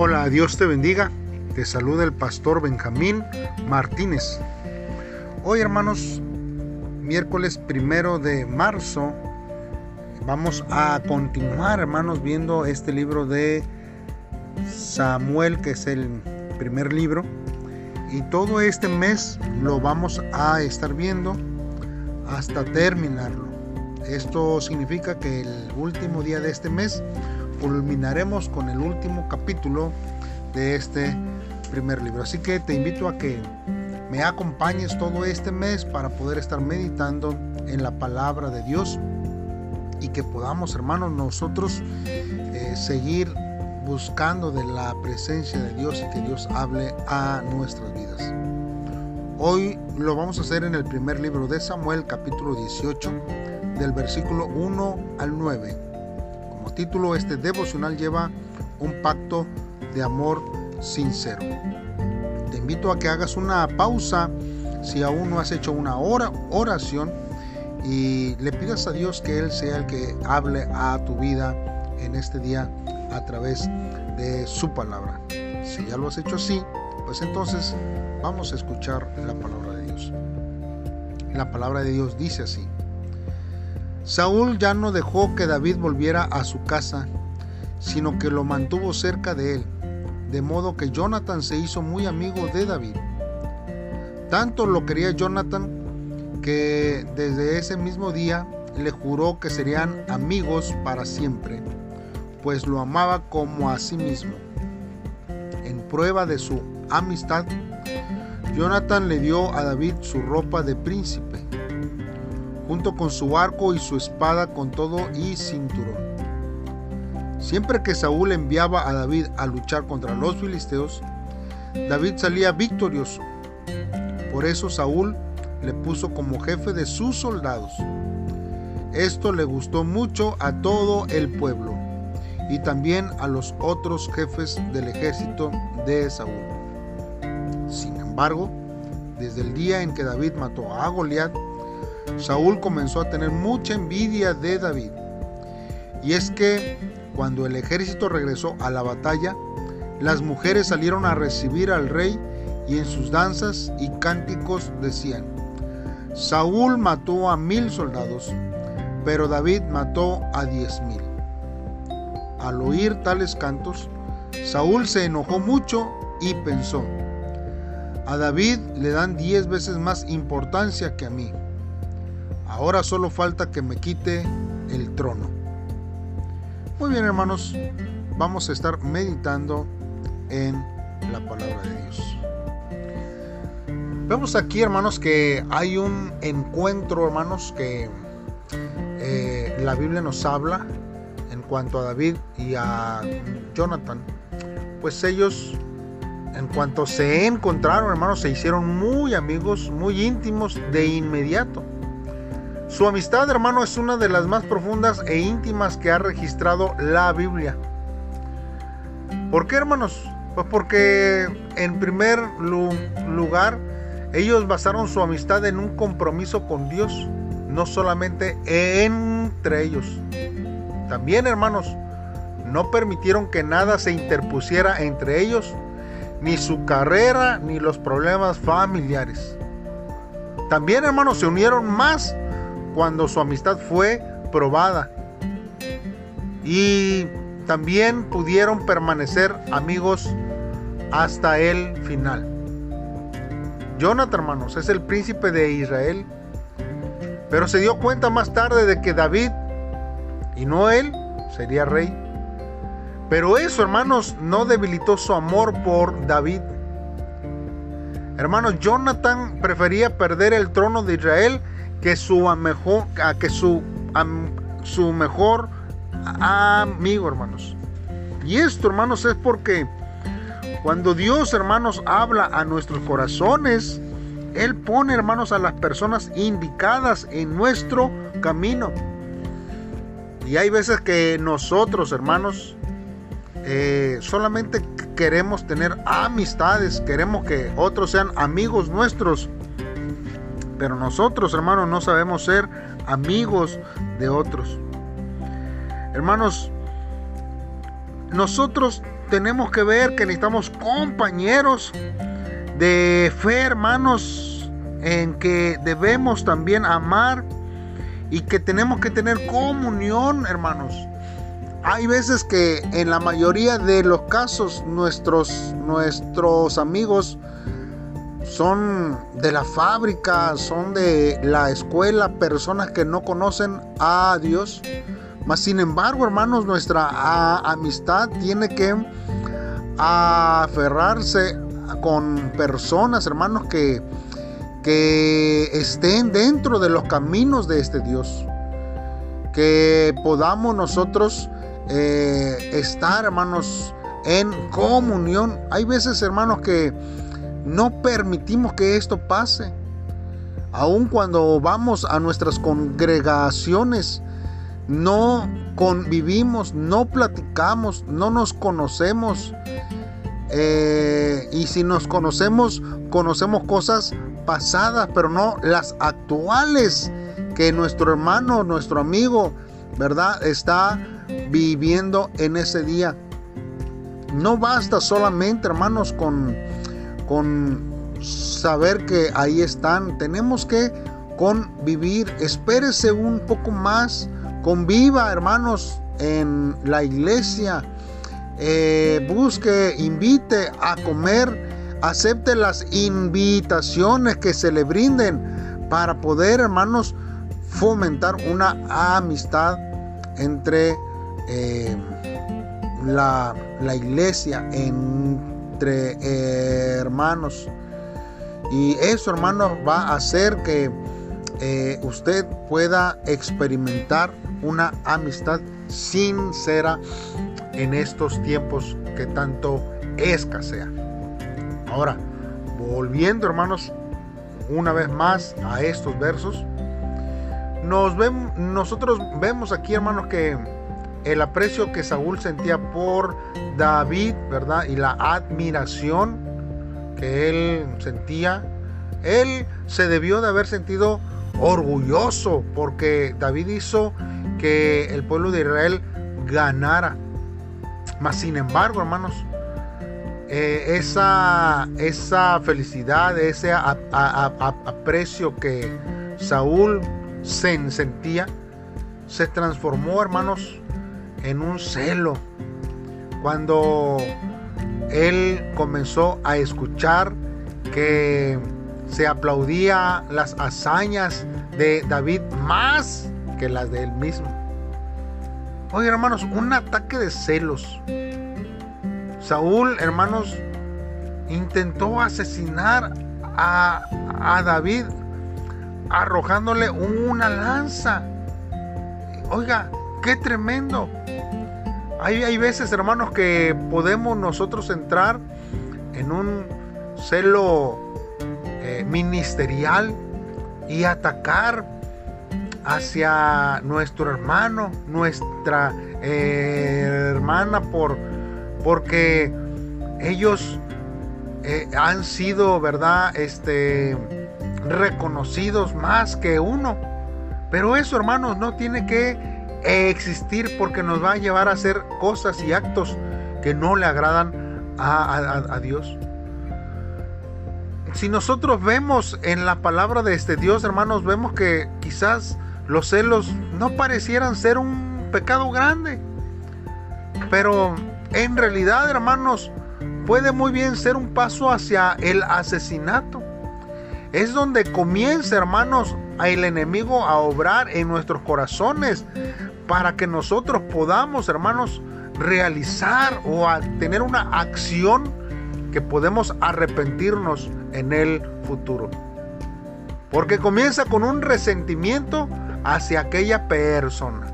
Hola, Dios te bendiga. Te saluda el pastor Benjamín Martínez. Hoy, hermanos, miércoles primero de marzo, vamos a continuar, hermanos, viendo este libro de Samuel, que es el primer libro. Y todo este mes lo vamos a estar viendo hasta terminarlo. Esto significa que el último día de este mes culminaremos con el último capítulo de este primer libro. Así que te invito a que me acompañes todo este mes para poder estar meditando en la palabra de Dios y que podamos, hermanos, nosotros eh, seguir buscando de la presencia de Dios y que Dios hable a nuestras vidas. Hoy lo vamos a hacer en el primer libro de Samuel, capítulo 18, del versículo 1 al 9. Título, este devocional lleva un pacto de amor sincero. Te invito a que hagas una pausa si aún no has hecho una hora, oración y le pidas a Dios que Él sea el que hable a tu vida en este día a través de su palabra. Si ya lo has hecho así, pues entonces vamos a escuchar la palabra de Dios. La palabra de Dios dice así. Saúl ya no dejó que David volviera a su casa, sino que lo mantuvo cerca de él, de modo que Jonathan se hizo muy amigo de David. Tanto lo quería Jonathan que desde ese mismo día le juró que serían amigos para siempre, pues lo amaba como a sí mismo. En prueba de su amistad, Jonathan le dio a David su ropa de príncipe, junto con su arco y su espada con todo y cinturón. Siempre que Saúl enviaba a David a luchar contra los filisteos, David salía victorioso. Por eso Saúl le puso como jefe de sus soldados. Esto le gustó mucho a todo el pueblo y también a los otros jefes del ejército de Saúl. Sin embargo, desde el día en que David mató a Goliat, Saúl comenzó a tener mucha envidia de David. Y es que cuando el ejército regresó a la batalla, las mujeres salieron a recibir al rey y en sus danzas y cánticos decían, Saúl mató a mil soldados, pero David mató a diez mil. Al oír tales cantos, Saúl se enojó mucho y pensó, a David le dan diez veces más importancia que a mí. Ahora solo falta que me quite el trono. Muy bien hermanos, vamos a estar meditando en la palabra de Dios. Vemos aquí hermanos que hay un encuentro hermanos que eh, la Biblia nos habla en cuanto a David y a Jonathan. Pues ellos en cuanto se encontraron, hermanos, se hicieron muy amigos, muy íntimos de inmediato. Su amistad, hermano, es una de las más profundas e íntimas que ha registrado la Biblia. ¿Por qué, hermanos? Pues porque en primer lugar, ellos basaron su amistad en un compromiso con Dios, no solamente entre ellos. También, hermanos, no permitieron que nada se interpusiera entre ellos ni su carrera, ni los problemas familiares. También, hermanos, se unieron más cuando su amistad fue probada. Y también pudieron permanecer amigos hasta el final. Jonathan, hermanos, es el príncipe de Israel. Pero se dio cuenta más tarde de que David, y no él, sería rey. Pero eso, hermanos, no debilitó su amor por David. Hermanos, Jonathan prefería perder el trono de Israel que su mejor, que su, su mejor amigo, hermanos. Y esto, hermanos, es porque cuando Dios, hermanos, habla a nuestros corazones, Él pone, hermanos, a las personas indicadas en nuestro camino. Y hay veces que nosotros, hermanos, eh, solamente queremos tener amistades, queremos que otros sean amigos nuestros. Pero nosotros, hermanos, no sabemos ser amigos de otros. Hermanos, nosotros tenemos que ver que necesitamos compañeros de fe, hermanos, en que debemos también amar y que tenemos que tener comunión, hermanos. Hay veces que en la mayoría de los casos nuestros, nuestros amigos son de la fábrica, son de la escuela, personas que no conocen a Dios. Mas sin embargo, hermanos, nuestra amistad tiene que aferrarse con personas, hermanos, que, que estén dentro de los caminos de este Dios. Que podamos nosotros eh, estar, hermanos, en comunión. Hay veces, hermanos, que no permitimos que esto pase. Aun cuando vamos a nuestras congregaciones, no convivimos, no platicamos, no nos conocemos. Eh, y si nos conocemos, conocemos cosas pasadas, pero no las actuales que nuestro hermano, nuestro amigo, ¿verdad? Está viviendo en ese día. No basta solamente, hermanos, con, con saber que ahí están. Tenemos que convivir. Espérese un poco más. Conviva, hermanos, en la iglesia. Eh, busque, invite a comer. Acepte las invitaciones que se le brinden para poder, hermanos, fomentar una amistad entre eh, la, iglesia, entre eh, hermanos. Y eso, hermanos, va a hacer que eh, usted pueda experimentar una amistad sincera en estos tiempos que tanto escasea. Ahora, volviendo hermanos, una vez más a estos versos, nos vemos, nosotros vemos aquí, hermanos, que el aprecio que Saúl sentía por David, ¿verdad? Y la admiración que él sentía, él se debió de haber sentido orgulloso porque David hizo que el pueblo de Israel ganara. Mas sin embargo, hermanos, eh, esa, esa felicidad, ese aprecio que Saúl se sentía, se transformó, hermanos, en un celo. Cuando él comenzó a escuchar que se aplaudía las hazañas de David más que las de él mismo. Oye, hermanos, un ataque de celos. Saúl, hermanos, intentó asesinar a, a David arrojándole una lanza. Oiga, qué tremendo. Hay, hay veces, hermanos, que podemos nosotros entrar en un celo eh, ministerial y atacar hacia nuestro hermano, nuestra eh, hermana, por, porque ellos eh, han sido, ¿verdad? Este, reconocidos más que uno. Pero eso, hermanos, no tiene que existir porque nos va a llevar a hacer cosas y actos que no le agradan a, Dios. Si nosotros vemos en la palabra de este Dios, hermanos, vemos que quizás los celos no parecieran ser un pecado grande. Pero en realidad, hermanos, puede muy bien ser un paso hacia el asesinato es donde comienza, hermanos, el enemigo a obrar en nuestros corazones para que nosotros podamos, hermanos, realizar o tener una acción que podemos arrepentirnos en el futuro. Porque comienza con un resentimiento hacia aquella persona.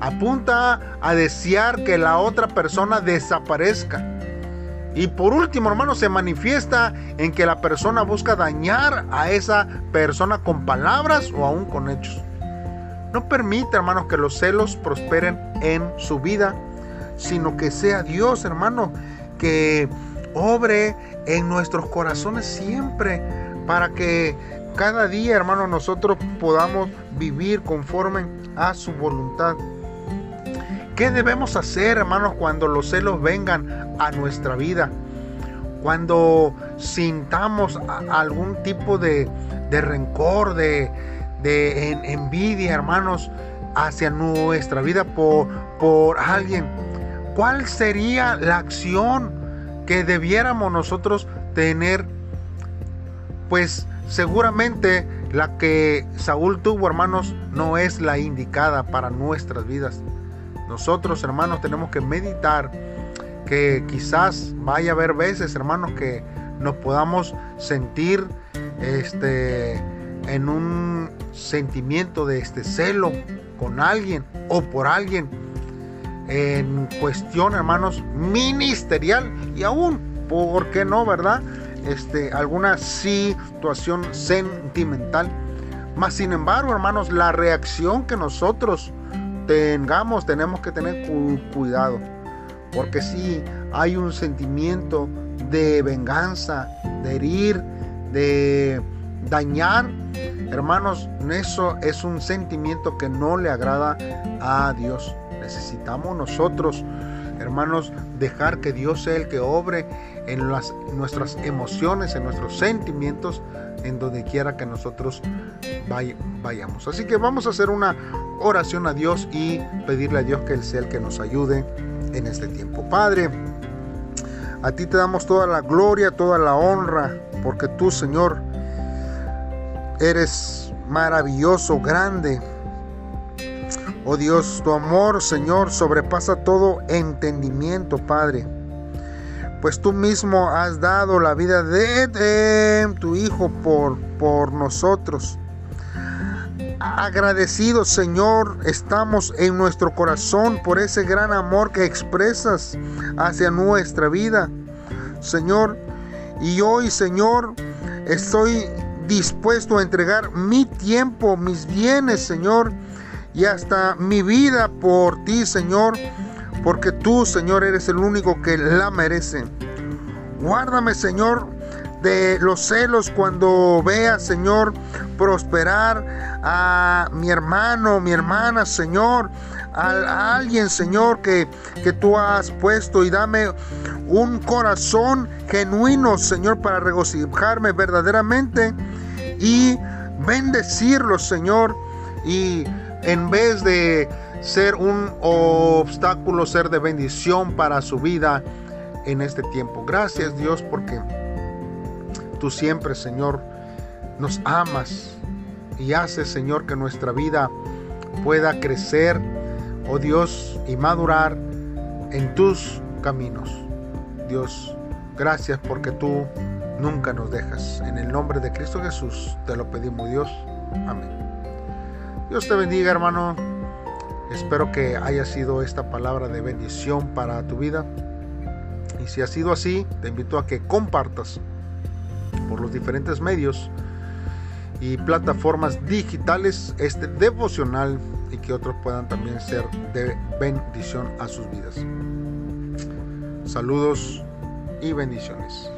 Apunta a desear que la otra persona desaparezca y por último, hermano, se manifiesta en que la persona busca dañar a esa persona con palabras o aún con hechos. No permite, hermanos, que los celos prosperen en su vida, sino que sea Dios, hermano, que obre en nuestros corazones siempre para que cada día, hermano, nosotros podamos vivir conforme a su voluntad. ¿Qué debemos hacer, hermanos, cuando los celos vengan a nuestra vida? Cuando sintamos algún tipo de, rencor, de, envidia, hermanos, hacia nuestra vida por, por alguien. ¿Cuál sería la acción que debiéramos nosotros tener? Pues seguramente la que Saúl tuvo, hermanos, no es la indicada para nuestras vidas. Nosotros, hermanos, tenemos que meditar que quizás vaya a haber veces, hermanos, que nos podamos sentir este en un sentimiento de este celo con alguien o por alguien en cuestión, hermanos, ministerial y aún, ¿por qué no, verdad? Este, alguna situación sentimental. Mas, sin embargo, hermanos, la reacción que nosotros tengamos, tenemos que tener cuidado. Porque si hay un sentimiento de venganza, de herir, de dañar, hermanos, eso es un sentimiento que no le agrada a Dios. Necesitamos nosotros, hermanos, dejar que Dios sea el que obre en nuestras emociones, en nuestros sentimientos, en donde quiera que nosotros vayamos. Así que vamos a hacer una oración a Dios y pedirle a Dios que Él sea el que nos ayude en este tiempo. Padre, a ti te damos toda la gloria, toda la honra, porque tú, Señor, eres maravilloso, grande. Oh Dios, tu amor, Señor, sobrepasa todo entendimiento, Padre pues tú mismo has dado la vida de, tu Hijo por, por nosotros. Agradecidos, Señor, estamos en nuestro corazón por ese gran amor que expresas hacia nuestra vida, Señor. Y hoy, Señor, estoy dispuesto a entregar mi tiempo, mis bienes, Señor, y hasta mi vida por ti, Señor porque tú, Señor, eres el único que la merece. Guárdame, Señor, de los celos cuando vea, Señor, prosperar a mi hermano, mi hermana, Señor, a, alguien, Señor, que, que tú has puesto y dame un corazón genuino, Señor, para regocijarme verdaderamente y bendecirlo, Señor, y en vez de ser un obstáculo, ser de bendición para su vida en este tiempo. Gracias Dios porque tú siempre, Señor, nos amas y haces, Señor, que nuestra vida pueda crecer, oh Dios, y madurar en tus caminos. Dios, gracias porque tú nunca nos dejas. En el nombre de Cristo Jesús te lo pedimos, Dios. Amén. Dios te bendiga, hermano. Espero que haya sido esta palabra de bendición para tu vida. Y si ha sido así, te invito a que compartas por los diferentes medios y plataformas digitales este devocional y que otros puedan también ser de bendición a sus vidas. Saludos y bendiciones.